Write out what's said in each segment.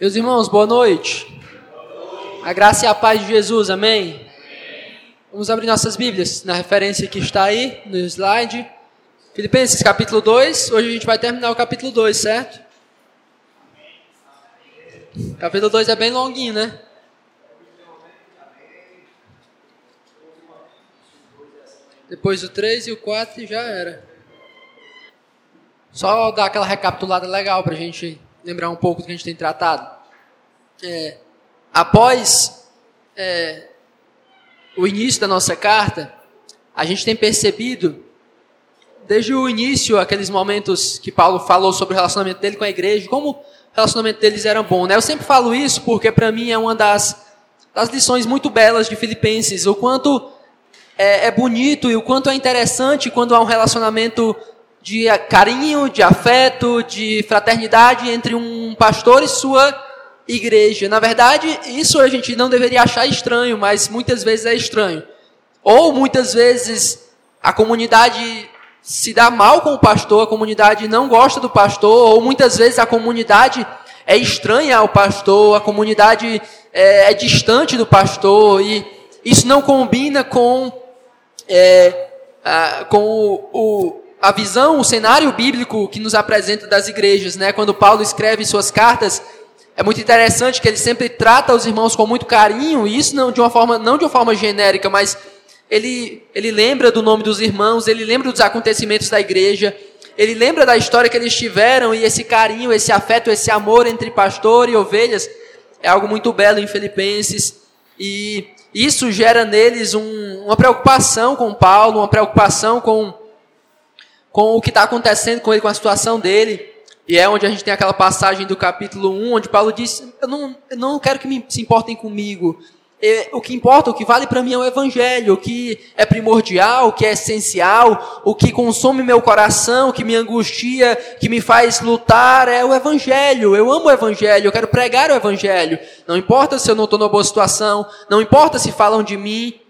Meus irmãos, boa noite. A graça e a paz de Jesus, amém? Vamos abrir nossas Bíblias na referência que está aí no slide. Filipenses capítulo 2. Hoje a gente vai terminar o capítulo 2, certo? Capítulo 2 é bem longuinho, né? Depois o 3 e o 4 já era. Só dar aquela recapitulada legal para a gente lembrar um pouco do que a gente tem tratado. É, após é, o início da nossa carta, a gente tem percebido, desde o início, aqueles momentos que Paulo falou sobre o relacionamento dele com a igreja, como o relacionamento deles era bom. Né? Eu sempre falo isso porque, para mim, é uma das, das lições muito belas de Filipenses, o quanto é, é bonito e o quanto é interessante quando há um relacionamento de carinho, de afeto, de fraternidade entre um pastor e sua igreja. Na verdade, isso a gente não deveria achar estranho, mas muitas vezes é estranho. Ou muitas vezes a comunidade se dá mal com o pastor, a comunidade não gosta do pastor, ou muitas vezes a comunidade é estranha ao pastor, a comunidade é, é distante do pastor, e isso não combina com, é, a, com o, o a visão, o cenário bíblico que nos apresenta das igrejas, né? Quando Paulo escreve suas cartas, é muito interessante que ele sempre trata os irmãos com muito carinho, e isso não de uma forma, não de uma forma genérica, mas ele, ele lembra do nome dos irmãos, ele lembra dos acontecimentos da igreja, ele lembra da história que eles tiveram, e esse carinho, esse afeto, esse amor entre pastor e ovelhas é algo muito belo em Filipenses, e isso gera neles um, uma preocupação com Paulo, uma preocupação com com o que está acontecendo com ele, com a situação dele. E é onde a gente tem aquela passagem do capítulo 1, onde Paulo diz: Eu não, eu não quero que me, se importem comigo. o que importa, o que vale para mim é o Evangelho, o que é primordial, o que é essencial, o que consome meu coração, o que me angustia, que me faz lutar é o Evangelho. Eu amo o Evangelho, eu quero pregar o Evangelho. Não importa se eu não estou numa boa situação, não importa se falam de mim,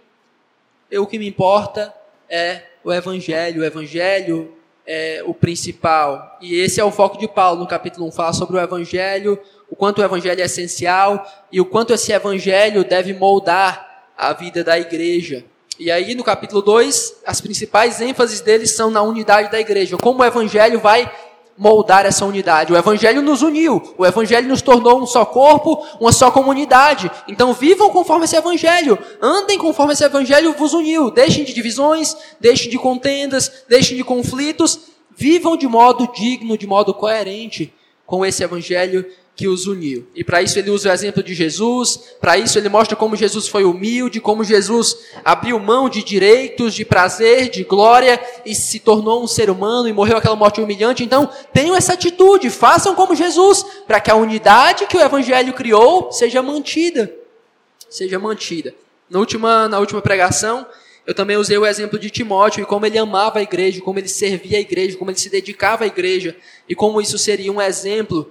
eu, o que me importa é o Evangelho. O Evangelho é, o principal. E esse é o foco de Paulo no capítulo 1, falar sobre o evangelho, o quanto o evangelho é essencial e o quanto esse evangelho deve moldar a vida da igreja. E aí no capítulo 2, as principais ênfases deles são na unidade da igreja, como o evangelho vai moldar essa unidade. O Evangelho nos uniu, o Evangelho nos tornou um só corpo, uma só comunidade. Então vivam conforme esse Evangelho, andem conforme esse Evangelho vos uniu. Deixem de divisões, deixem de contendas, deixem de conflitos, vivam de modo digno, de modo coerente com esse Evangelho que os uniu. E para isso ele usa o exemplo de Jesus, para isso ele mostra como Jesus foi humilde, como Jesus abriu mão de direitos, de prazer, de glória e se tornou um ser humano e morreu aquela morte humilhante. Então, tenham essa atitude, façam como Jesus, para que a unidade que o evangelho criou seja mantida. Seja mantida. Na última, na última pregação, eu também usei o exemplo de Timóteo e como ele amava a igreja, como ele servia a igreja, como ele se dedicava à igreja e como isso seria um exemplo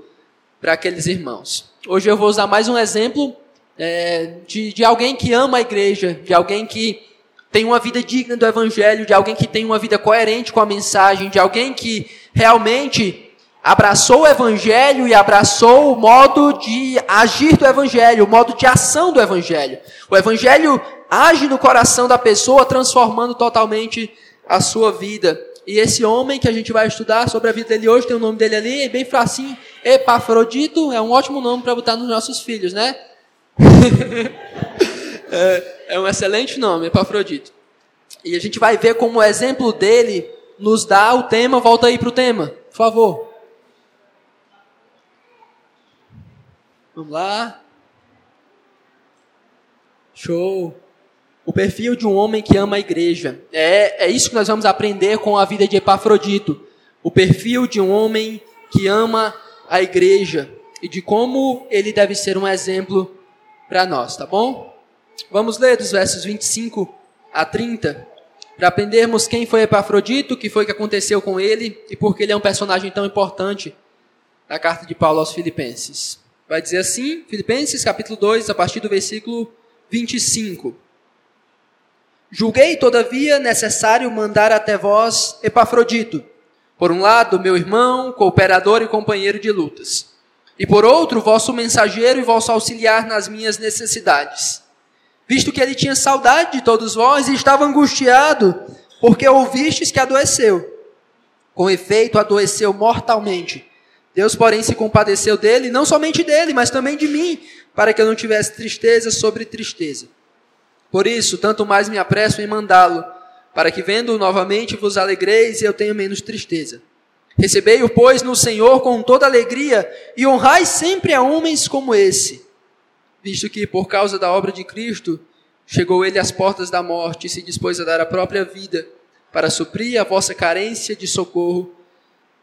para aqueles irmãos. Hoje eu vou usar mais um exemplo é, de, de alguém que ama a igreja, de alguém que tem uma vida digna do Evangelho, de alguém que tem uma vida coerente com a mensagem, de alguém que realmente abraçou o Evangelho e abraçou o modo de agir do Evangelho, o modo de ação do Evangelho. O Evangelho age no coração da pessoa, transformando totalmente a sua vida. E esse homem que a gente vai estudar sobre a vida dele hoje, tem o nome dele ali, é bem facinho, Epafrodito, é um ótimo nome para botar nos nossos filhos, né? é, é um excelente nome, Epafrodito. E a gente vai ver como o exemplo dele nos dá o tema, volta aí para o tema, por favor. Vamos lá. Show o perfil de um homem que ama a igreja. É, é isso que nós vamos aprender com a vida de Epafrodito. O perfil de um homem que ama a igreja e de como ele deve ser um exemplo para nós, tá bom? Vamos ler dos versos 25 a 30 para aprendermos quem foi Epafrodito, o que foi que aconteceu com ele e por que ele é um personagem tão importante na carta de Paulo aos Filipenses. Vai dizer assim, Filipenses capítulo 2, a partir do versículo 25. Julguei, todavia, necessário mandar até vós Epafrodito, por um lado, meu irmão, cooperador e companheiro de lutas, E por outro, vosso mensageiro e vosso auxiliar nas minhas necessidades. Visto que ele tinha saudade de todos vós e estava angustiado, porque ouvistes que adoeceu. Com efeito, adoeceu mortalmente. Deus, porém, se compadeceu dele, não somente dele, mas também de mim, para que eu não tivesse tristeza sobre tristeza. Por isso, tanto mais me apresso em mandá-lo, para que vendo-o novamente vos alegreis e eu tenha menos tristeza. Recebei-o, pois, no Senhor com toda alegria e honrai sempre a homens como esse, visto que, por causa da obra de Cristo, chegou ele às portas da morte e se dispôs a dar a própria vida para suprir a vossa carência de socorro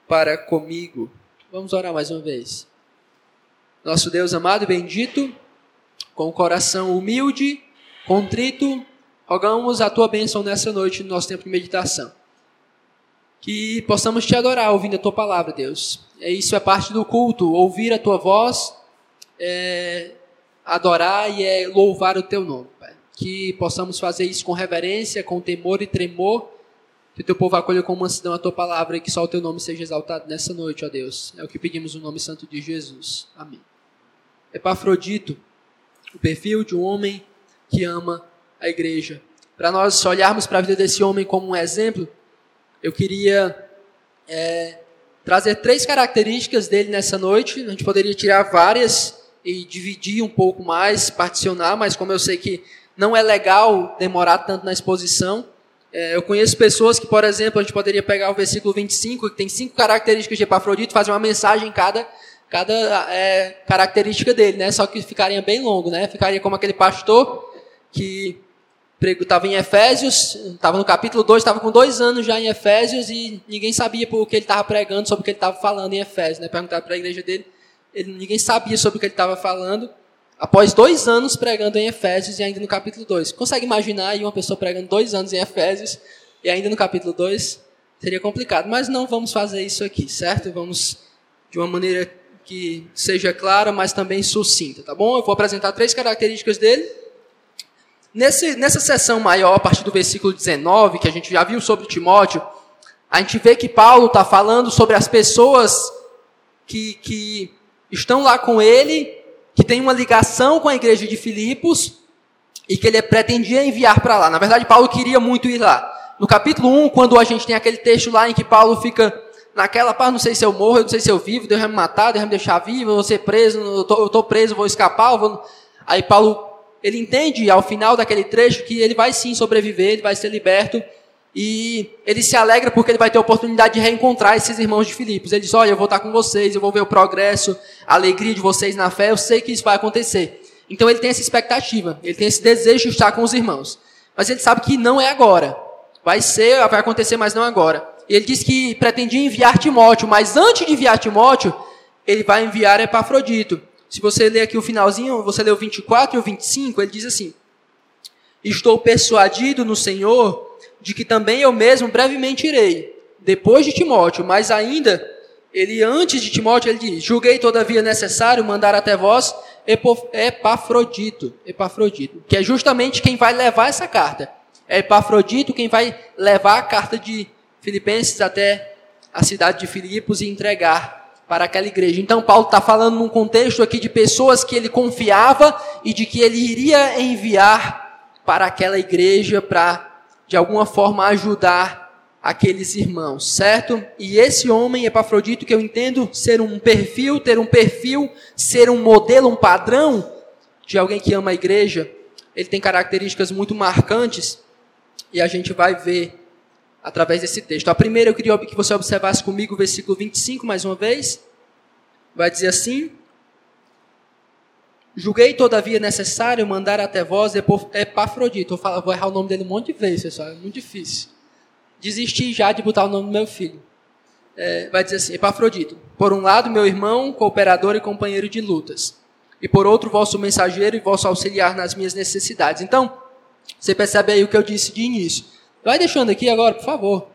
para comigo. Vamos orar mais uma vez. Nosso Deus amado e bendito, com o coração humilde, contrito, rogamos a tua bênção nessa noite no nosso tempo de meditação que possamos te adorar ouvindo a tua palavra, Deus. É isso é parte do culto, ouvir a tua voz, é, adorar e é louvar o teu nome, Pai. Que possamos fazer isso com reverência, com temor e tremor, que o teu povo acolha com mansidão a tua palavra e que só o teu nome seja exaltado nessa noite, ó Deus. É o que pedimos no nome santo de Jesus. Amém. Epafrodito, o perfil de um homem que ama a igreja. Para nós olharmos para a vida desse homem como um exemplo, eu queria é, trazer três características dele nessa noite. A gente poderia tirar várias e dividir um pouco mais, particionar, mas como eu sei que não é legal demorar tanto na exposição, é, eu conheço pessoas que, por exemplo, a gente poderia pegar o versículo 25, que tem cinco características de Epafrodito, fazer uma mensagem em cada, cada é, característica dele, né? Só que ficaria bem longo, né? Ficaria como aquele pastor que estava em Efésios, estava no capítulo 2, estava com dois anos já em Efésios e ninguém sabia por que ele estava pregando, sobre o que ele estava falando em Efésios. Né? Perguntaram para a igreja dele, ele, ninguém sabia sobre o que ele estava falando. Após dois anos pregando em Efésios e ainda no capítulo 2. Consegue imaginar aí uma pessoa pregando dois anos em Efésios e ainda no capítulo 2? Seria complicado, mas não vamos fazer isso aqui, certo? Vamos de uma maneira que seja clara, mas também sucinta, tá bom? Eu vou apresentar três características dele Nesse, nessa sessão maior, a partir do versículo 19, que a gente já viu sobre Timóteo, a gente vê que Paulo está falando sobre as pessoas que, que estão lá com ele, que tem uma ligação com a igreja de Filipos e que ele pretendia enviar para lá. Na verdade, Paulo queria muito ir lá. No capítulo 1, quando a gente tem aquele texto lá em que Paulo fica naquela paz, não sei se eu morro, eu não sei se eu vivo, Deus vai me matar, Deus vai me deixar vivo, eu vou ser preso, eu estou preso, vou escapar. Vou... Aí Paulo ele entende ao final daquele trecho que ele vai sim sobreviver, ele vai ser liberto e ele se alegra porque ele vai ter a oportunidade de reencontrar esses irmãos de Filipos. Ele diz: Olha, eu vou estar com vocês, eu vou ver o progresso, a alegria de vocês na fé, eu sei que isso vai acontecer. Então ele tem essa expectativa, ele tem esse desejo de estar com os irmãos. Mas ele sabe que não é agora. Vai ser, vai acontecer, mas não agora. Ele diz que pretendia enviar Timóteo, mas antes de enviar Timóteo, ele vai enviar Epafrodito. Se você ler aqui o finalzinho, você o 24 e o 25, ele diz assim: Estou persuadido no Senhor de que também eu mesmo brevemente irei, depois de Timóteo, mas ainda, ele antes de Timóteo, ele diz: Julguei todavia necessário mandar até vós Epafrodito, Epafrodito, que é justamente quem vai levar essa carta. É Epafrodito quem vai levar a carta de Filipenses até a cidade de Filipos e entregar para aquela igreja. Então, Paulo está falando num contexto aqui de pessoas que ele confiava e de que ele iria enviar para aquela igreja para, de alguma forma, ajudar aqueles irmãos, certo? E esse homem, Epafrodito, que eu entendo ser um perfil, ter um perfil, ser um modelo, um padrão de alguém que ama a igreja, ele tem características muito marcantes e a gente vai ver através desse texto. A primeira eu queria que você observasse comigo o versículo 25 mais uma vez. Vai dizer assim: Julguei todavia necessário mandar até vós Epafrodito. Eu vou errar o nome dele um monte de vezes, pessoal, é muito difícil. Desisti já de botar o nome do meu filho. É, vai dizer assim: Epafrodito, por um lado, meu irmão, cooperador e companheiro de lutas, e por outro, vosso mensageiro e vosso auxiliar nas minhas necessidades. Então, você percebe aí o que eu disse de início. Vai deixando aqui agora, por favor.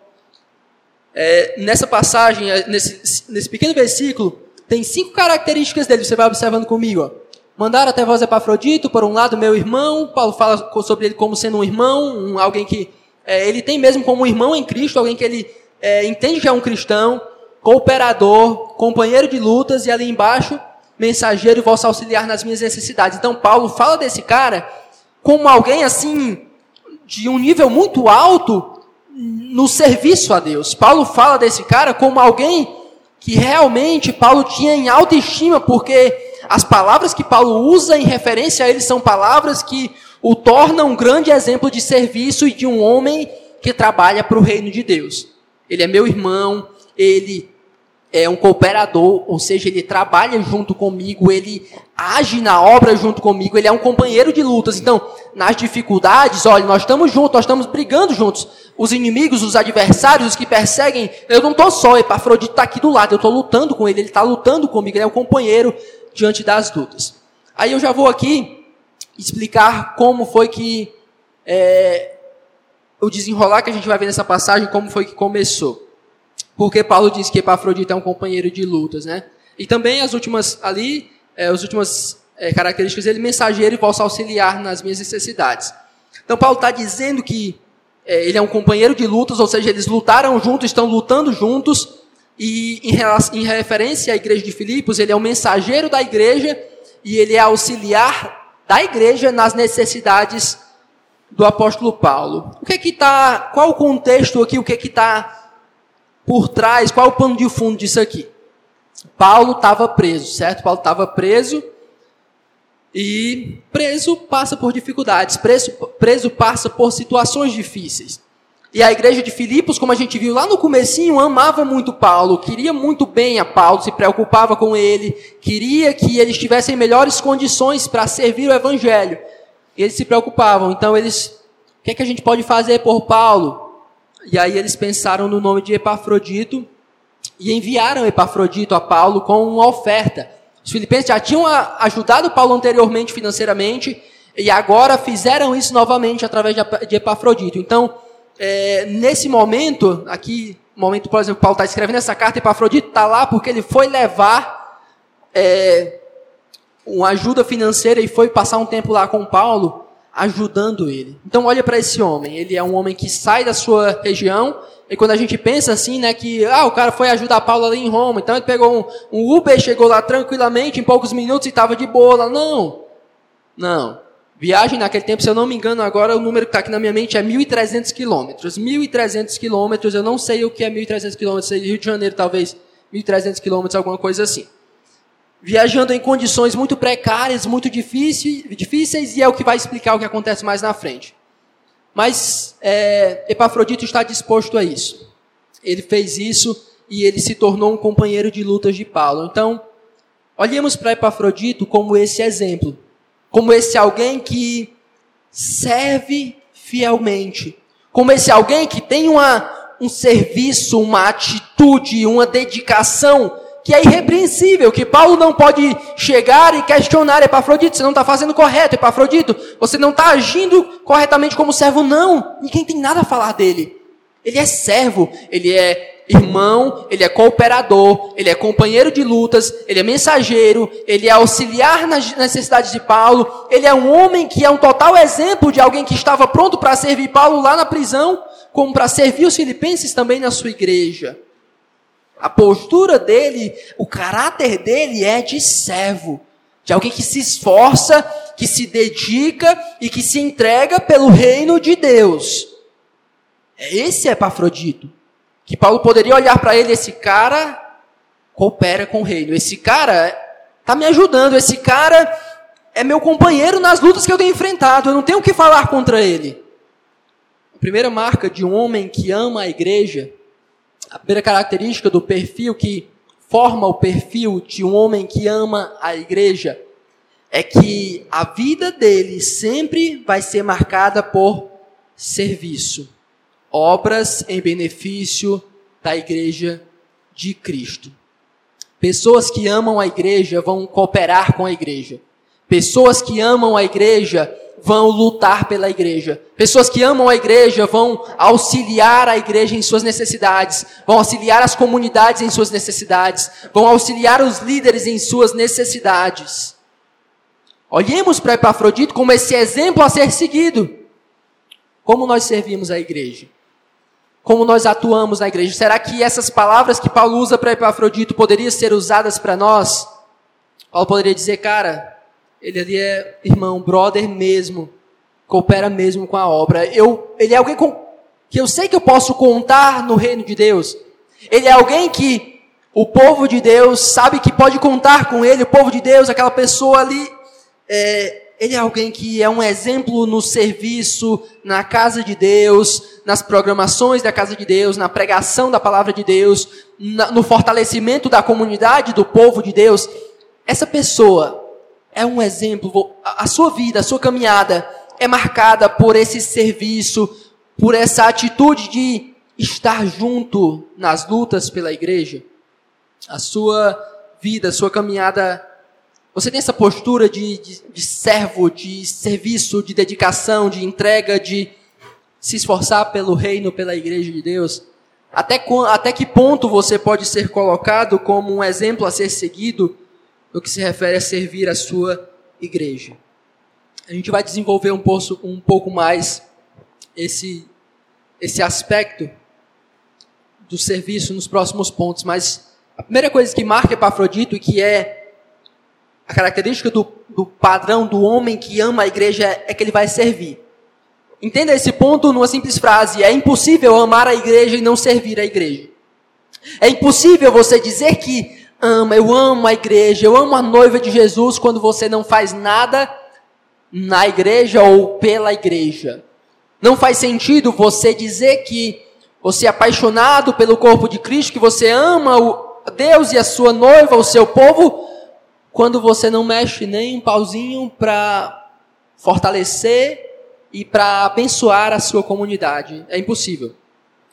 É, nessa passagem, é, nesse, nesse pequeno versículo, tem cinco características dele. Você vai observando comigo. Ó. Mandar até vós Epafrodito, por um lado, meu irmão. Paulo fala sobre ele como sendo um irmão, um, alguém que é, ele tem mesmo como um irmão em Cristo, alguém que ele é, entende que é um cristão, cooperador, companheiro de lutas, e ali embaixo mensageiro e vosso auxiliar nas minhas necessidades. Então Paulo fala desse cara como alguém assim de um nível muito alto no serviço a Deus. Paulo fala desse cara como alguém que realmente Paulo tinha em autoestima, porque as palavras que Paulo usa em referência a ele são palavras que o tornam um grande exemplo de serviço e de um homem que trabalha para o reino de Deus. Ele é meu irmão, ele é um cooperador, ou seja, ele trabalha junto comigo, ele age na obra junto comigo, ele é um companheiro de lutas. Então, nas dificuldades, olha, nós estamos juntos, nós estamos brigando juntos. Os inimigos, os adversários, os que perseguem, eu não estou só, Epafrodito está aqui do lado, eu estou lutando com ele, ele está lutando comigo, ele é um companheiro diante das lutas. Aí eu já vou aqui explicar como foi que é, o desenrolar que a gente vai ver nessa passagem, como foi que começou. Porque Paulo diz que Epafrodito é um companheiro de lutas, né? E também as últimas ali, é, as últimas é, características dele, mensageiro e posso auxiliar nas minhas necessidades. Então Paulo está dizendo que é, ele é um companheiro de lutas, ou seja, eles lutaram juntos, estão lutando juntos, e em, relação, em referência à igreja de Filipos, ele é o mensageiro da igreja e ele é auxiliar da igreja nas necessidades do apóstolo Paulo. O que é que está, qual o contexto aqui, o que é que está por trás, qual é o pano de fundo disso aqui? Paulo estava preso, certo? Paulo estava preso e preso passa por dificuldades, preso, preso passa por situações difíceis. E a igreja de Filipos, como a gente viu lá no comecinho, amava muito Paulo, queria muito bem a Paulo, se preocupava com ele, queria que eles tivessem melhores condições para servir o evangelho. Eles se preocupavam. Então eles, o que é que a gente pode fazer por Paulo? E aí eles pensaram no nome de Epafrodito e enviaram Epafrodito a Paulo com uma oferta. Os filipenses já tinham ajudado Paulo anteriormente financeiramente e agora fizeram isso novamente através de Epafrodito. Então, é, nesse momento, aqui, momento, por exemplo, Paulo está escrevendo essa carta, Epafrodito está lá porque ele foi levar é, uma ajuda financeira e foi passar um tempo lá com Paulo ajudando ele. Então olha para esse homem, ele é um homem que sai da sua região, e quando a gente pensa assim, né, que ah, o cara foi ajudar Paulo ali em Roma, então ele pegou um, um Uber, chegou lá tranquilamente, em poucos minutos e estava de boa. Não, não. Viagem naquele tempo, se eu não me engano agora, o número que está aqui na minha mente é 1.300 quilômetros. 1.300 quilômetros, eu não sei o que é 1.300 quilômetros, Rio de Janeiro talvez 1.300 quilômetros, alguma coisa assim viajando em condições muito precárias, muito difíceis, e é o que vai explicar o que acontece mais na frente. Mas é, Epafrodito está disposto a isso. Ele fez isso e ele se tornou um companheiro de lutas de Paulo. Então, olhemos para Epafrodito como esse exemplo, como esse alguém que serve fielmente, como esse alguém que tem uma, um serviço, uma atitude, uma dedicação que é irrepreensível, que Paulo não pode chegar e questionar Epafrodito, você não está fazendo correto, Epafrodito, você não está agindo corretamente como servo, não. Ninguém tem nada a falar dele. Ele é servo, ele é irmão, ele é cooperador, ele é companheiro de lutas, ele é mensageiro, ele é auxiliar nas necessidades de Paulo, ele é um homem que é um total exemplo de alguém que estava pronto para servir Paulo lá na prisão, como para servir os filipenses também na sua igreja. A postura dele, o caráter dele é de servo, de alguém que se esforça, que se dedica e que se entrega pelo reino de Deus. É esse Epafrodito. Que Paulo poderia olhar para ele, esse cara coopera com o reino. Esse cara está me ajudando, esse cara é meu companheiro nas lutas que eu tenho enfrentado. Eu não tenho o que falar contra ele. A primeira marca de um homem que ama a igreja a primeira característica do perfil que forma o perfil de um homem que ama a igreja é que a vida dele sempre vai ser marcada por serviço, obras em benefício da igreja de Cristo. Pessoas que amam a igreja vão cooperar com a igreja. Pessoas que amam a igreja vão lutar pela igreja. Pessoas que amam a igreja vão auxiliar a igreja em suas necessidades, vão auxiliar as comunidades em suas necessidades, vão auxiliar os líderes em suas necessidades. Olhemos para Epafrodito como esse exemplo a ser seguido. Como nós servimos a igreja? Como nós atuamos na igreja? Será que essas palavras que Paulo usa para Epafrodito poderiam ser usadas para nós? Paulo poderia dizer, cara, ele ali é irmão, brother mesmo, coopera mesmo com a obra. Eu, ele é alguém com, que eu sei que eu posso contar no reino de Deus. Ele é alguém que o povo de Deus sabe que pode contar com ele, o povo de Deus, aquela pessoa ali, é, ele é alguém que é um exemplo no serviço, na casa de Deus, nas programações da casa de Deus, na pregação da palavra de Deus, na, no fortalecimento da comunidade, do povo de Deus. Essa pessoa é um exemplo, a sua vida, a sua caminhada é marcada por esse serviço, por essa atitude de estar junto nas lutas pela igreja. A sua vida, a sua caminhada você tem essa postura de, de, de, servo, de serviço, de dedicação, de entrega, de se esforçar pelo reino, pela igreja de Deus? Até, até que ponto você pode ser colocado como um exemplo a ser seguido no que se refere a servir a sua igreja? A gente vai desenvolver um, pouco, um pouco mais esse, esse aspecto do serviço nos próximos pontos, mas a primeira coisa que marca Epafrodito e que é a característica do, do padrão do homem que ama a igreja é, que ele vai servir. Entenda esse ponto numa simples frase: é impossível amar a igreja e não servir a igreja. É impossível você dizer que ama, eu amo a igreja, eu amo a noiva de Jesus, quando você não faz nada na igreja ou pela igreja. Não faz sentido você dizer que você é apaixonado pelo corpo de Cristo, que você ama Deus e a sua noiva, o seu povo, quando você não mexe nem um pauzinho para fortalecer e para abençoar a sua comunidade. É impossível.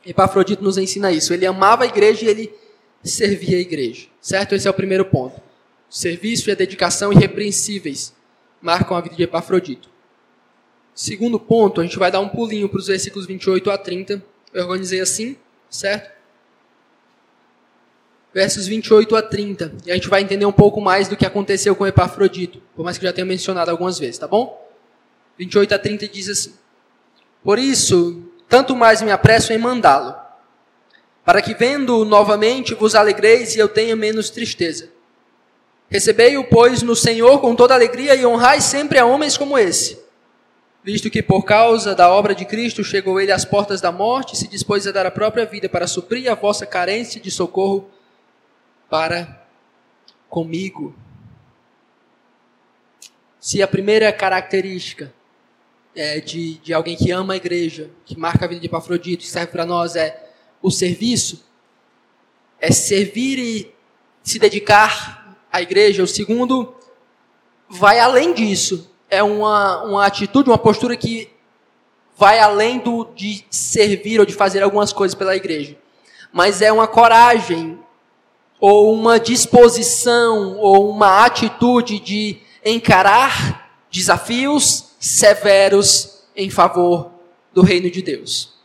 Epafrodito nos ensina isso. Ele amava a igreja e ele servia a igreja. Certo? Esse é o primeiro ponto. O serviço e a dedicação irrepreensíveis marcam a vida de Epafrodito. Segundo ponto, a gente vai dar um pulinho para os versículos 28 a 30. Eu organizei assim, certo? versos 28 a 30. E a gente vai entender um pouco mais do que aconteceu com Epafrodito, por mais que eu já tenha mencionado algumas vezes, tá bom? 28 a 30 diz assim: Por isso, tanto mais me apresso em mandá-lo, para que vendo-o novamente vos alegreis e eu tenha menos tristeza. Recebei-o, pois, no Senhor com toda alegria e honrai sempre a homens como esse, visto que por causa da obra de Cristo chegou ele às portas da morte e se dispôs a dar a própria vida para suprir a vossa carência de socorro para comigo. Se a primeira característica é de, de alguém que ama a igreja, que marca a vida de Epafrodito, que serve para nós, é o serviço, é servir e se dedicar à igreja. O segundo vai além disso. É uma, uma atitude, uma postura que vai além do, de servir ou de fazer algumas coisas pela igreja. Mas é uma coragem, ou uma disposição, ou uma atitude de encarar desafios severos em favor do reino de Deus.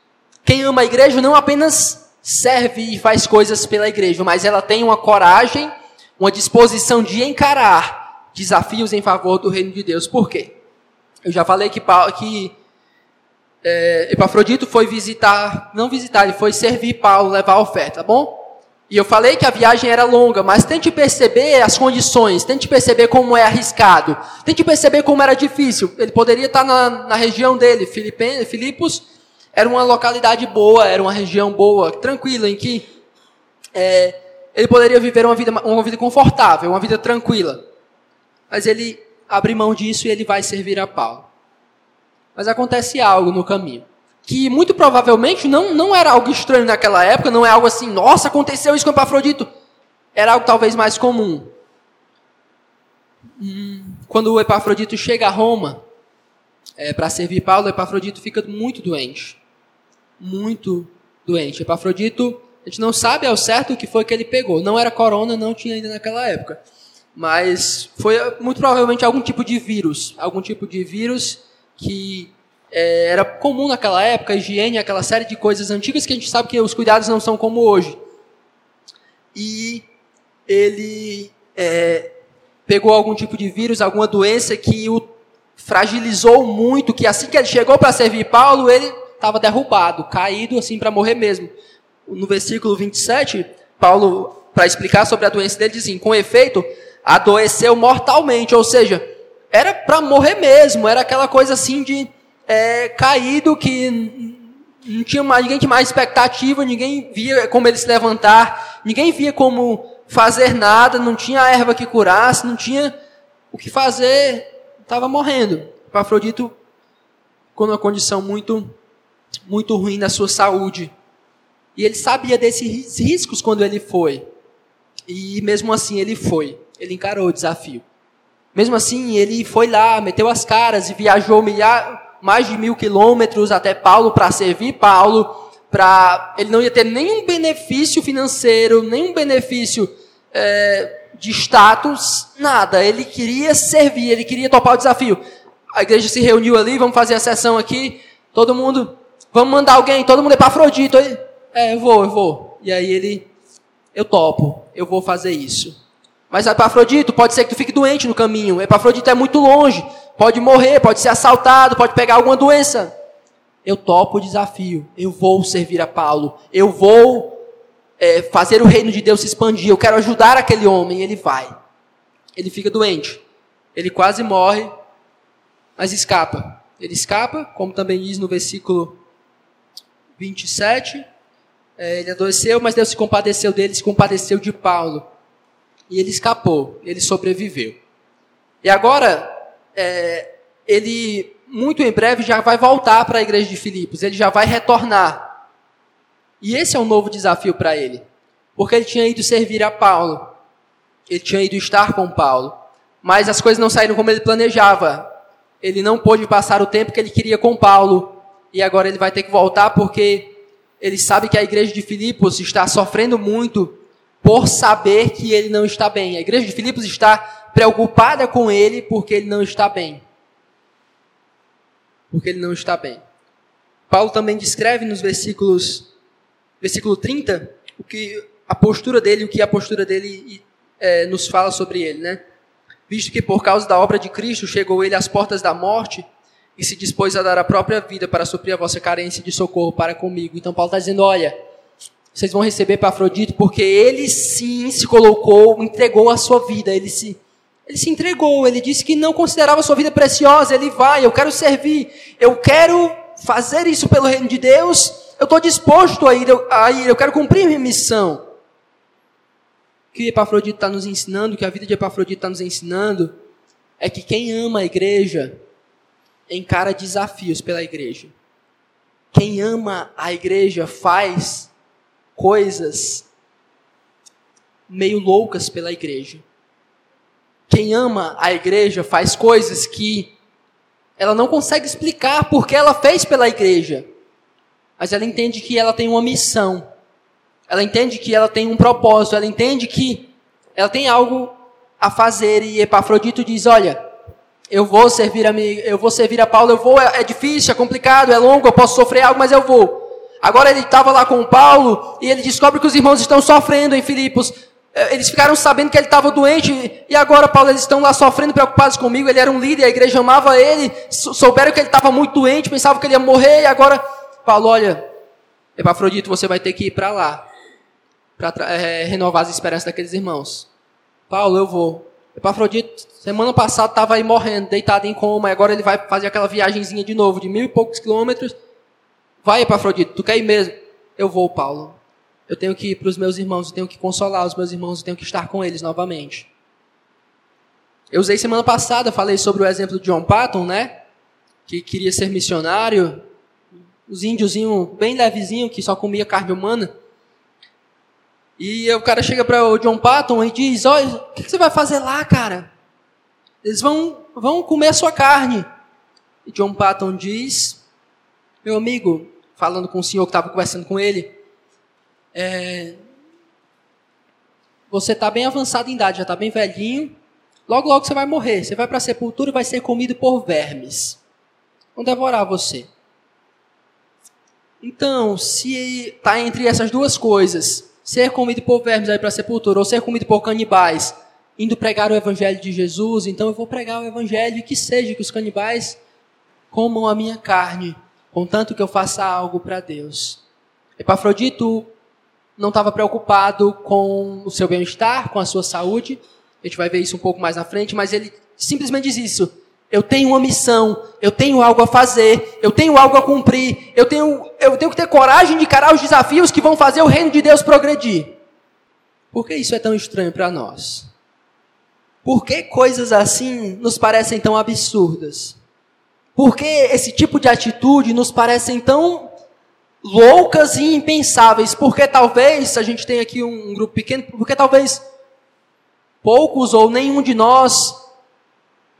Quem ama a igreja não apenas serve e faz coisas pela igreja, mas ela tem uma coragem, uma disposição de encarar desafios em favor do reino de Deus. Por quê? Eu já falei que, que é, Epafrodito foi visitar, não visitar, ele foi servir Paulo, levar a oferta, tá bom? E eu falei que a viagem era longa, mas tente perceber as condições, tente perceber como é arriscado, tente perceber como era difícil. Ele poderia estar na, na região dele, Filipos era uma localidade boa, era uma região boa, tranquila, em que é, ele poderia viver uma vida, uma vida confortável, uma vida tranquila. Mas ele abre mão disso e ele vai servir a Paulo. Mas acontece algo no caminho que muito provavelmente não, não era algo estranho naquela época, não é algo assim, nossa, aconteceu isso com Epafrodito. Era algo talvez mais comum. Quando o Epafrodito chega a Roma é, para servir Paulo, Epafrodito fica muito doente. Muito doente. Epafrodito, a gente não sabe ao certo o que foi que ele pegou. Não era corona, não tinha ainda naquela época. Mas foi muito provavelmente algum tipo de vírus. Algum tipo de vírus que é, era comum naquela época, higiene, aquela série de coisas antigas que a gente sabe que os cuidados não são como hoje. E ele é, pegou algum tipo de vírus, alguma doença que o fragilizou muito, que assim que ele chegou para servir Paulo, ele estava derrubado, caído assim para morrer mesmo. No versículo 27, Paulo, para explicar sobre a doença dele, diz assim: Com efeito, adoeceu mortalmente, ou seja, era para morrer mesmo, era aquela coisa assim de é, caído que não tinha mais, ninguém tinha mais expectativa, ninguém via como ele se levantar, ninguém via como fazer nada, não tinha erva que curasse, não tinha o que fazer, estava morrendo. Epafrodito ficou numa condição muito, muito ruim na sua saúde. E ele sabia desses riscos quando ele foi. E mesmo assim ele foi. Ele encarou o desafio. Mesmo assim, ele foi lá, meteu as caras e viajou mais de mil quilômetros até Paulo para servir Paulo. Pra, ele não ia ter nenhum benefício financeiro, nenhum benefício é, de status, nada. Ele queria servir, ele queria topar o desafio. A igreja se reuniu ali, vamos fazer a sessão aqui. Todo mundo, vamos mandar alguém, todo mundo é para Afrodito. É, eu vou, eu vou. E aí ele, eu topo, eu vou fazer isso. Mas Epafrodito, pode ser que tu fique doente no caminho. Epafrodito é muito longe. Pode morrer, pode ser assaltado, pode pegar alguma doença. Eu topo o desafio. Eu vou servir a Paulo. Eu vou é, fazer o reino de Deus se expandir. Eu quero ajudar aquele homem. Ele vai. Ele fica doente. Ele quase morre, mas escapa. Ele escapa, como também diz no versículo 27. É, ele adoeceu, mas Deus se compadeceu dele, se compadeceu de Paulo e ele escapou, ele sobreviveu. E agora, é, ele, muito em breve, já vai voltar para a igreja de Filipos, ele já vai retornar. E esse é um novo desafio para ele, porque ele tinha ido servir a Paulo, ele tinha ido estar com Paulo, mas as coisas não saíram como ele planejava. Ele não pôde passar o tempo que ele queria com Paulo, e agora ele vai ter que voltar porque ele sabe que a igreja de Filipos está sofrendo muito por saber que ele não está bem. A igreja de Filipos está preocupada com ele porque ele não está bem. Porque ele não está bem. Paulo também descreve nos versículos, versículo 30, o que a postura dele, o que a postura dele é, nos fala sobre ele, né? Visto que por causa da obra de Cristo chegou ele às portas da morte e se dispôs a dar a própria vida para suprir a vossa carência de socorro para comigo. Então Paulo está dizendo, olha, vocês vão receber para Afrodite porque ele sim se colocou, entregou a sua vida, ele se ele se entregou, ele disse que não considerava a sua vida preciosa, ele vai, eu quero servir, eu quero fazer isso pelo reino de Deus, eu estou disposto a ir, a ir, eu quero cumprir minha missão. O que Epafrodito está nos ensinando, o que a vida de Epafrodito está nos ensinando, é que quem ama a igreja encara desafios pela igreja. Quem ama a igreja faz coisas meio loucas pela igreja. Quem ama a igreja faz coisas que ela não consegue explicar porque ela fez pela igreja. Mas ela entende que ela tem uma missão. Ela entende que ela tem um propósito. Ela entende que ela tem algo a fazer. E Epafrodito diz: Olha, eu vou servir a mim, eu vou servir a Paulo. Eu vou. É, é difícil, é complicado, é longo. Eu posso sofrer algo, mas eu vou. Agora ele estava lá com Paulo e ele descobre que os irmãos estão sofrendo em Filipos. É, eles ficaram sabendo que ele estava doente e agora, Paulo, eles estão lá sofrendo, preocupados comigo. Ele era um líder, a igreja amava ele. Souberam que ele estava muito doente, pensavam que ele ia morrer. E agora, Paulo, olha, Epafrodito, você vai ter que ir para lá para é, renovar as esperanças daqueles irmãos. Paulo, eu vou. Epafrodito, semana passada estava aí morrendo, deitado em coma, e agora ele vai fazer aquela viagemzinha de novo, de mil e poucos quilômetros Vai, Epafrodito, tu quer ir mesmo? Eu vou, Paulo. Eu tenho que ir para os meus irmãos, eu tenho que consolar os meus irmãos, eu tenho que estar com eles novamente. Eu usei semana passada, falei sobre o exemplo de John Patton, né? Que queria ser missionário. Os índiozinhos bem levezinho, que só comia carne humana. E o cara chega para o John Patton e diz: Olha, o que você vai fazer lá, cara? Eles vão, vão comer a sua carne. E John Patton diz: meu amigo, falando com o senhor que estava conversando com ele, é, você está bem avançado em idade, já está bem velhinho. Logo, logo você vai morrer. Você vai para a sepultura e vai ser comido por vermes. Vão devorar você. Então, se está entre essas duas coisas, ser comido por vermes aí para a sepultura, ou ser comido por canibais, indo pregar o evangelho de Jesus, então eu vou pregar o evangelho e que seja que os canibais comam a minha carne contanto que eu faça algo para Deus. Epafrodito não estava preocupado com o seu bem-estar, com a sua saúde, A gente vai ver isso um pouco mais na frente, mas ele simplesmente diz isso. Eu tenho uma missão, eu tenho algo a fazer, eu tenho algo a cumprir, eu tenho, eu tenho que ter coragem de encarar os desafios que vão fazer o reino de Deus progredir. Por que isso é tão estranho para nós? Por que coisas assim nos parecem tão absurdas? Por que esse tipo de atitude nos parecem tão loucas e impensáveis? Porque talvez, a gente tem aqui um grupo pequeno, porque talvez poucos ou nenhum de nós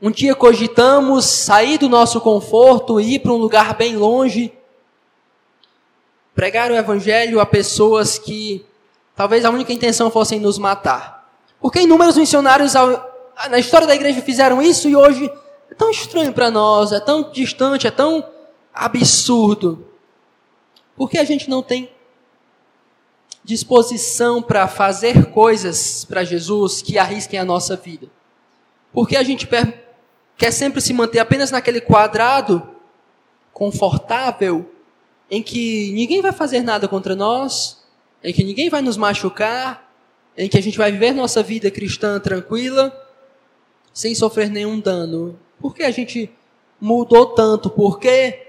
um dia cogitamos sair do nosso conforto e ir para um lugar bem longe, pregar o evangelho a pessoas que talvez a única intenção fosse nos matar. Porque inúmeros missionários na história da igreja fizeram isso e hoje é tão estranho para nós, é tão distante, é tão absurdo. Por que a gente não tem disposição para fazer coisas para Jesus que arrisquem a nossa vida? Por que a gente quer sempre se manter apenas naquele quadrado confortável em que ninguém vai fazer nada contra nós, em que ninguém vai nos machucar, em que a gente vai viver nossa vida cristã tranquila, sem sofrer nenhum dano. Por que a gente mudou tanto? Porque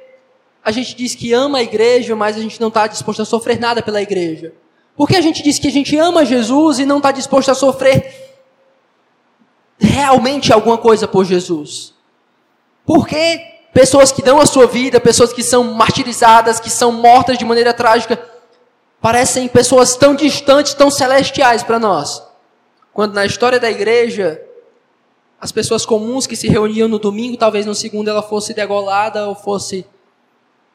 a gente diz que ama a igreja, mas a gente não está disposto a sofrer nada pela igreja. Por que a gente diz que a gente ama Jesus e não está disposto a sofrer realmente alguma coisa por Jesus? Porque pessoas que dão a sua vida, pessoas que são martirizadas, que são mortas de maneira trágica, parecem pessoas tão distantes, tão celestiais para nós. Quando na história da igreja, as pessoas comuns que se reuniam no domingo, talvez no segundo ela fosse degolada ou fosse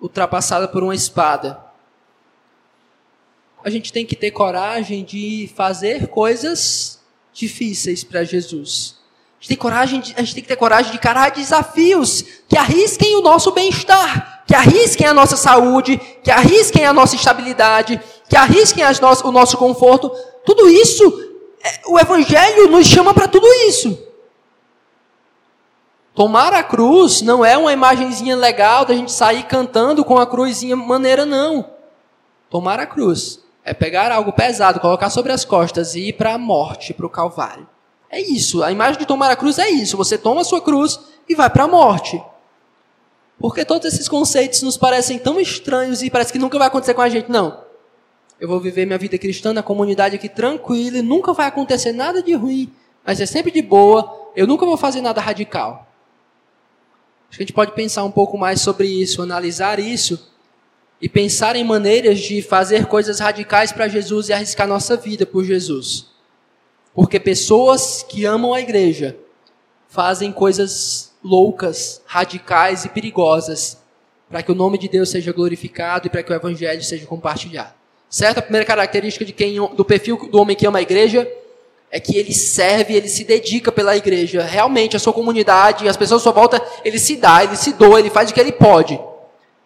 ultrapassada por uma espada. A gente tem que ter coragem de fazer coisas difíceis para Jesus. A gente, tem coragem de, a gente tem que ter coragem de encarar desafios que arrisquem o nosso bem-estar, que arrisquem a nossa saúde, que arrisquem a nossa estabilidade, que arrisquem no, o nosso conforto. Tudo isso, é, o Evangelho nos chama para tudo isso. Tomar a cruz não é uma imagenzinha legal da gente sair cantando com a cruzinha maneira, não. Tomar a cruz é pegar algo pesado, colocar sobre as costas e ir para a morte, para o Calvário. É isso. A imagem de tomar a cruz é isso. Você toma a sua cruz e vai para a morte. Porque todos esses conceitos nos parecem tão estranhos e parece que nunca vai acontecer com a gente. Não. Eu vou viver minha vida cristã na comunidade aqui tranquila e nunca vai acontecer nada de ruim, mas é sempre de boa. Eu nunca vou fazer nada radical. Acho que a gente pode pensar um pouco mais sobre isso, analisar isso e pensar em maneiras de fazer coisas radicais para Jesus e arriscar nossa vida por Jesus. Porque pessoas que amam a igreja fazem coisas loucas, radicais e perigosas para que o nome de Deus seja glorificado e para que o evangelho seja compartilhado. Certo? A primeira característica de quem, do perfil do homem que ama a igreja é que ele serve, ele se dedica pela igreja. Realmente, a sua comunidade, as pessoas à sua volta, ele se dá, ele se doa, ele faz o que ele pode.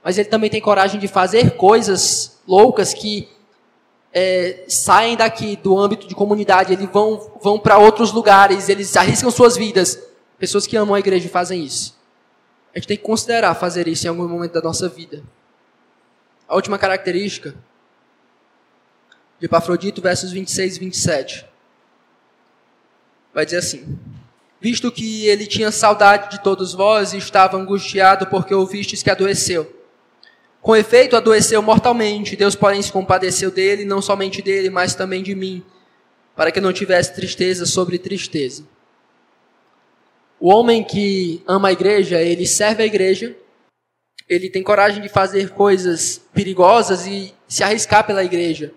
Mas ele também tem coragem de fazer coisas loucas que é, saem daqui do âmbito de comunidade, eles vão, vão para outros lugares, eles arriscam suas vidas. Pessoas que amam a igreja fazem isso. A gente tem que considerar fazer isso em algum momento da nossa vida. A última característica de Epafrodito, versos 26 e 27. Vai dizer assim: Visto que ele tinha saudade de todos vós e estava angustiado porque ouvistes que adoeceu com efeito, adoeceu mortalmente. Deus, porém, se compadeceu dele, não somente dele, mas também de mim, para que não tivesse tristeza sobre tristeza. O homem que ama a igreja, ele serve a igreja, ele tem coragem de fazer coisas perigosas e se arriscar pela igreja.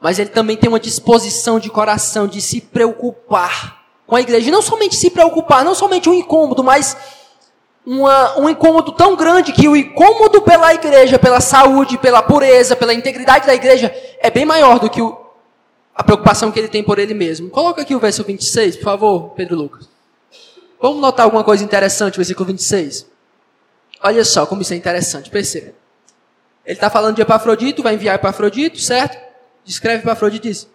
Mas ele também tem uma disposição de coração de se preocupar com a igreja. E não somente se preocupar, não somente um incômodo, mas uma, um incômodo tão grande que o incômodo pela igreja, pela saúde, pela pureza, pela integridade da igreja é bem maior do que o, a preocupação que ele tem por ele mesmo. Coloca aqui o verso 26, por favor, Pedro Lucas. Vamos notar alguma coisa interessante, versículo 26. Olha só como isso é interessante, perceba. Ele está falando de Epafrodito, vai enviar Epafrodito, certo? Descreve Epafrodito e diz: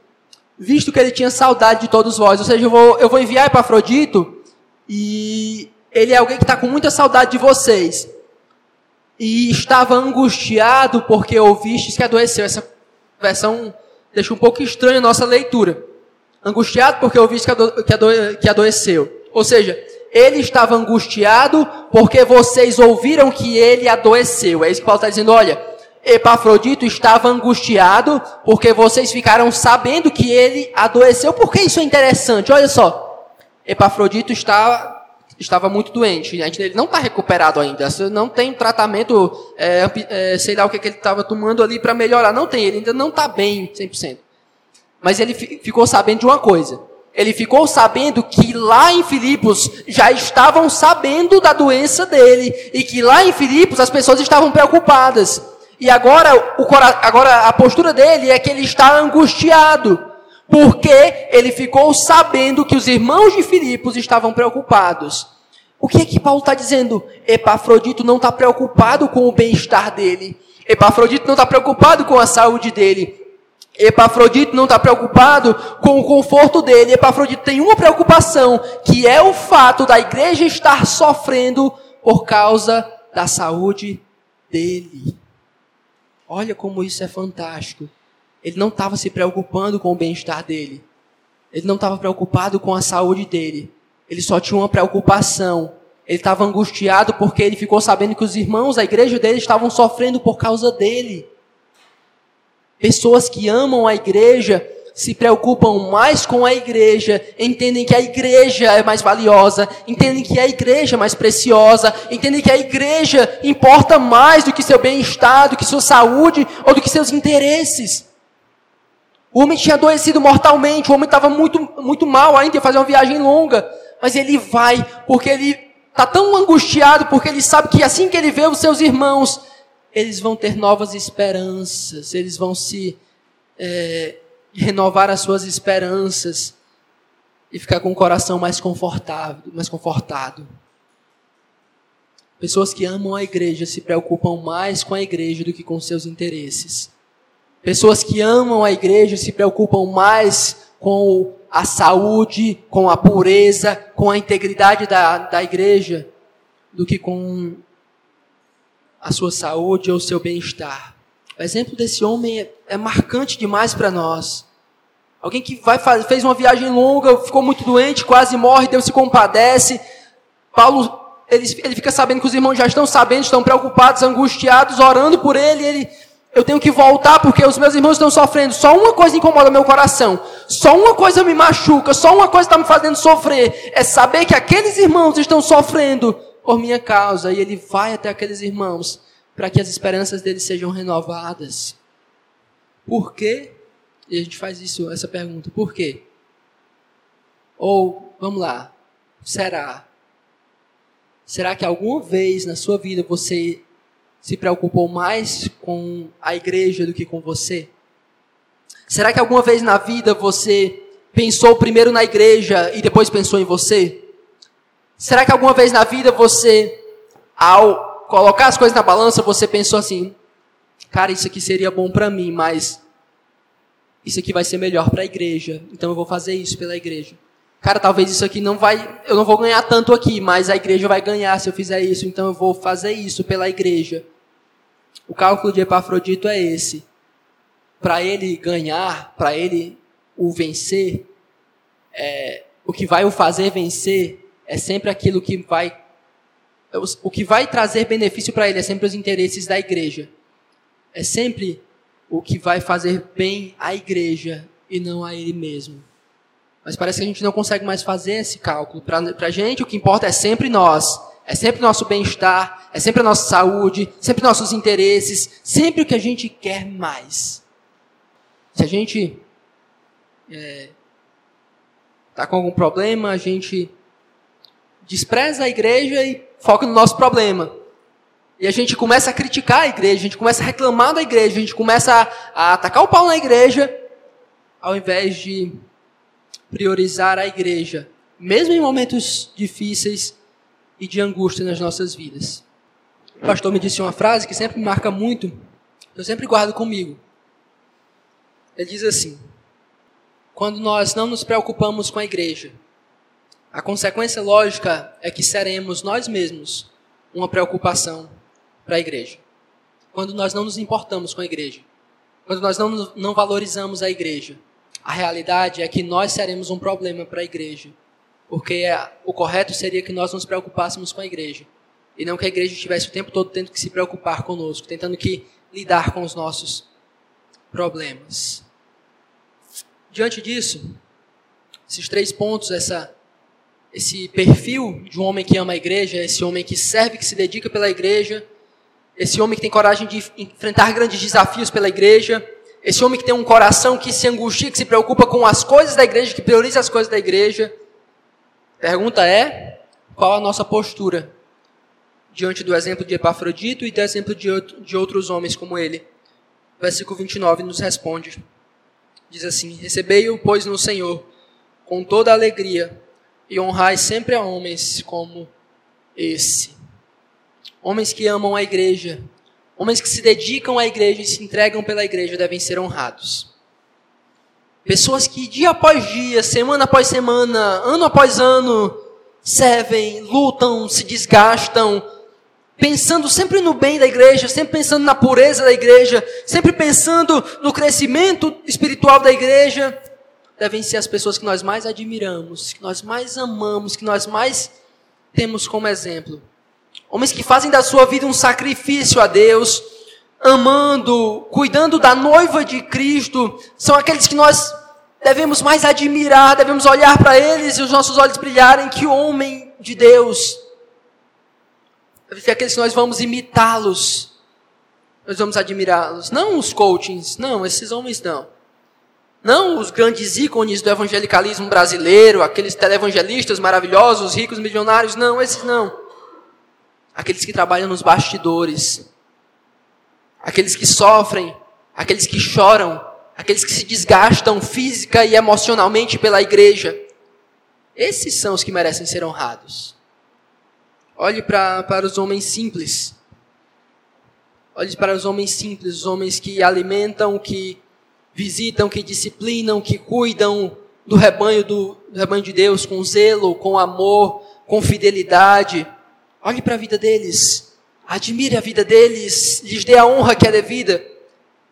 Visto que ele tinha saudade de todos vós, ou seja, eu vou, eu vou enviar Epafrodito e ele é alguém que está com muita saudade de vocês. E estava angustiado porque ouvistes que adoeceu. Essa versão deixa um pouco estranha a nossa leitura. angustiado porque ouviu que, ado que, ado que adoeceu. Ou seja, ele estava angustiado porque vocês ouviram que ele adoeceu. É isso que Paulo está dizendo, olha, Epafrodito estava angustiado porque vocês ficaram sabendo que ele adoeceu. Por que isso é interessante? Olha só. Epafrodito está, estava muito doente. Ele não está recuperado ainda. Não tem tratamento, é, é, sei lá o que, que ele estava tomando ali para melhorar. Não tem. Ele ainda não está bem 100%. Mas ele ficou sabendo de uma coisa. Ele ficou sabendo que lá em Filipos já estavam sabendo da doença dele. E que lá em Filipos as pessoas estavam preocupadas. E agora, o, agora a postura dele é que ele está angustiado, porque ele ficou sabendo que os irmãos de Filipos estavam preocupados. O que é que Paulo está dizendo? Epafrodito não está preocupado com o bem-estar dele. Epafrodito não está preocupado com a saúde dele. Epafrodito não está preocupado com o conforto dele. Epafrodito tem uma preocupação, que é o fato da igreja estar sofrendo por causa da saúde dele. Olha como isso é fantástico. Ele não estava se preocupando com o bem-estar dele. Ele não estava preocupado com a saúde dele. Ele só tinha uma preocupação. Ele estava angustiado porque ele ficou sabendo que os irmãos da igreja dele estavam sofrendo por causa dele. Pessoas que amam a igreja se preocupam mais com a igreja, entendem que a igreja é mais valiosa, entendem que a igreja é mais preciosa, entendem que a igreja importa mais do que seu bem-estar, do que sua saúde ou do que seus interesses. O homem tinha adoecido mortalmente, o homem estava muito, muito mal ainda, ia fazer uma viagem longa, mas ele vai porque ele está tão angustiado, porque ele sabe que assim que ele vê os seus irmãos, eles vão ter novas esperanças, eles vão se é, renovar as suas esperanças e ficar com o coração mais confortável, mais confortado. Pessoas que amam a igreja se preocupam mais com a igreja do que com seus interesses. Pessoas que amam a igreja se preocupam mais com a saúde, com a pureza, com a integridade da, da igreja, do que com a sua saúde ou o seu bem-estar. O exemplo desse homem é, é marcante demais para nós. Alguém que vai fez uma viagem longa, ficou muito doente, quase morre, Deus se compadece. Paulo, ele, ele fica sabendo que os irmãos já estão sabendo, estão preocupados, angustiados, orando por ele. Ele, eu tenho que voltar porque os meus irmãos estão sofrendo. Só uma coisa incomoda meu coração. Só uma coisa me machuca. Só uma coisa está me fazendo sofrer. É saber que aqueles irmãos estão sofrendo por minha causa. E ele vai até aqueles irmãos para que as esperanças deles sejam renovadas. Por quê? E a gente faz isso, essa pergunta, por quê? Ou, vamos lá, será? Será que alguma vez na sua vida você se preocupou mais com a igreja do que com você? Será que alguma vez na vida você pensou primeiro na igreja e depois pensou em você? Será que alguma vez na vida você, ao colocar as coisas na balança, você pensou assim: cara, isso aqui seria bom para mim, mas isso aqui vai ser melhor para a igreja, então eu vou fazer isso pela igreja. Cara, talvez isso aqui não vai, eu não vou ganhar tanto aqui, mas a igreja vai ganhar se eu fizer isso, então eu vou fazer isso pela igreja. O cálculo de Epafrodito é esse. Para ele ganhar, para ele o vencer, é, o que vai o fazer vencer é sempre aquilo que vai o que vai trazer benefício para ele é sempre os interesses da igreja. É sempre o que vai fazer bem à igreja e não a ele mesmo. Mas parece que a gente não consegue mais fazer esse cálculo. Para a gente, o que importa é sempre nós. É sempre nosso bem-estar, é sempre a nossa saúde, sempre nossos interesses, sempre o que a gente quer mais. Se a gente está é, tá com algum problema, a gente despreza a igreja e foca no nosso problema. E a gente começa a criticar a igreja, a gente começa a reclamar da igreja, a gente começa a, a atacar o pau na igreja, ao invés de priorizar a igreja, mesmo em momentos difíceis e de angústia nas nossas vidas. O pastor me disse uma frase que sempre me marca muito, eu sempre guardo comigo. Ele diz assim: Quando nós não nos preocupamos com a igreja, a consequência lógica é que seremos nós mesmos uma preocupação para a igreja. Quando nós não nos importamos com a igreja, quando nós não, não valorizamos a igreja, a realidade é que nós seremos um problema para a igreja. Porque o correto seria que nós nos preocupássemos com a igreja. E não que a igreja estivesse o tempo todo tendo que se preocupar conosco, tentando que lidar com os nossos problemas. Diante disso, esses três pontos, essa, esse perfil de um homem que ama a igreja, esse homem que serve, que se dedica pela igreja, esse homem que tem coragem de enfrentar grandes desafios pela igreja, esse homem que tem um coração que se angustia, que se preocupa com as coisas da igreja, que prioriza as coisas da igreja. Pergunta é: qual a nossa postura diante do exemplo de Epafrodito e do exemplo de, outros homens como ele? Versículo 29 nos responde: diz assim: Recebei-o, pois, no Senhor, com toda alegria, e honrai sempre a homens como esse. Homens que amam a igreja, homens que se dedicam à igreja e se entregam pela igreja devem ser honrados. Pessoas que dia após dia, semana após semana, ano após ano, servem, lutam, se desgastam, pensando sempre no bem da igreja, sempre pensando na pureza da igreja, sempre pensando no crescimento espiritual da igreja, devem ser as pessoas que nós mais admiramos, que nós mais amamos, que nós mais temos como exemplo. Homens que fazem da sua vida um sacrifício a Deus, amando, cuidando da noiva de Cristo, são aqueles que nós devemos mais admirar, devemos olhar para eles e os nossos olhos brilharem. Que homem de Deus! Ser aqueles que nós vamos imitá-los, nós vamos admirá-los. Não os coachings, não, esses homens não. Não os grandes ícones do evangelicalismo brasileiro, aqueles televangelistas maravilhosos, ricos, milionários, não, esses não aqueles que trabalham nos bastidores, aqueles que sofrem, aqueles que choram, aqueles que se desgastam física e emocionalmente pela igreja. Esses são os que merecem ser honrados. Olhe pra, para os homens simples. Olhe para os homens simples, os homens que alimentam, que visitam, que disciplinam, que cuidam do rebanho do, do rebanho de Deus com zelo, com amor, com fidelidade. Olhe para a vida deles. Admire a vida deles. Lhes dê a honra que é devida.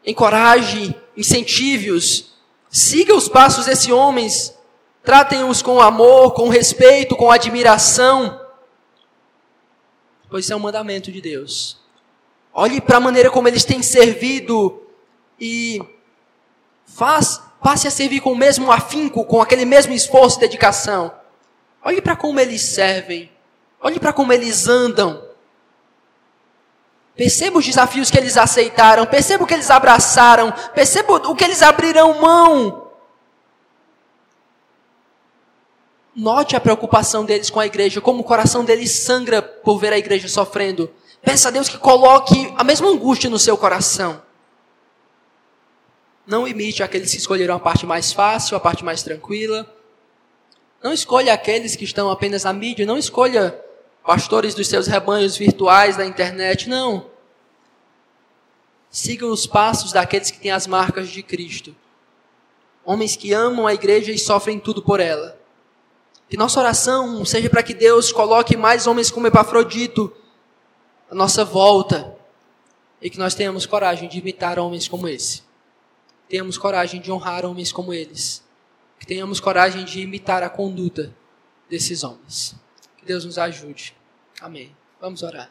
Encoraje, incentive-os. Siga os passos desses homens. Tratem-os com amor, com respeito, com admiração. Pois isso é um mandamento de Deus. Olhe para a maneira como eles têm servido e faz, passe a servir com o mesmo afinco, com aquele mesmo esforço e dedicação. Olhe para como eles servem. Olhe para como eles andam. Perceba os desafios que eles aceitaram, perceba o que eles abraçaram, perceba o que eles abrirão mão. Note a preocupação deles com a igreja, como o coração deles sangra por ver a igreja sofrendo. Peça a Deus que coloque a mesma angústia no seu coração. Não imite aqueles que escolheram a parte mais fácil, a parte mais tranquila. Não escolha aqueles que estão apenas na mídia, não escolha pastores dos seus rebanhos virtuais da internet, não. Sigam os passos daqueles que têm as marcas de Cristo. Homens que amam a igreja e sofrem tudo por ela. Que nossa oração seja para que Deus coloque mais homens como Epafrodito à nossa volta. E que nós tenhamos coragem de imitar homens como esse. Tenhamos coragem de honrar homens como eles. Que tenhamos coragem de imitar a conduta desses homens. Deus nos ajude. Amém. Vamos orar.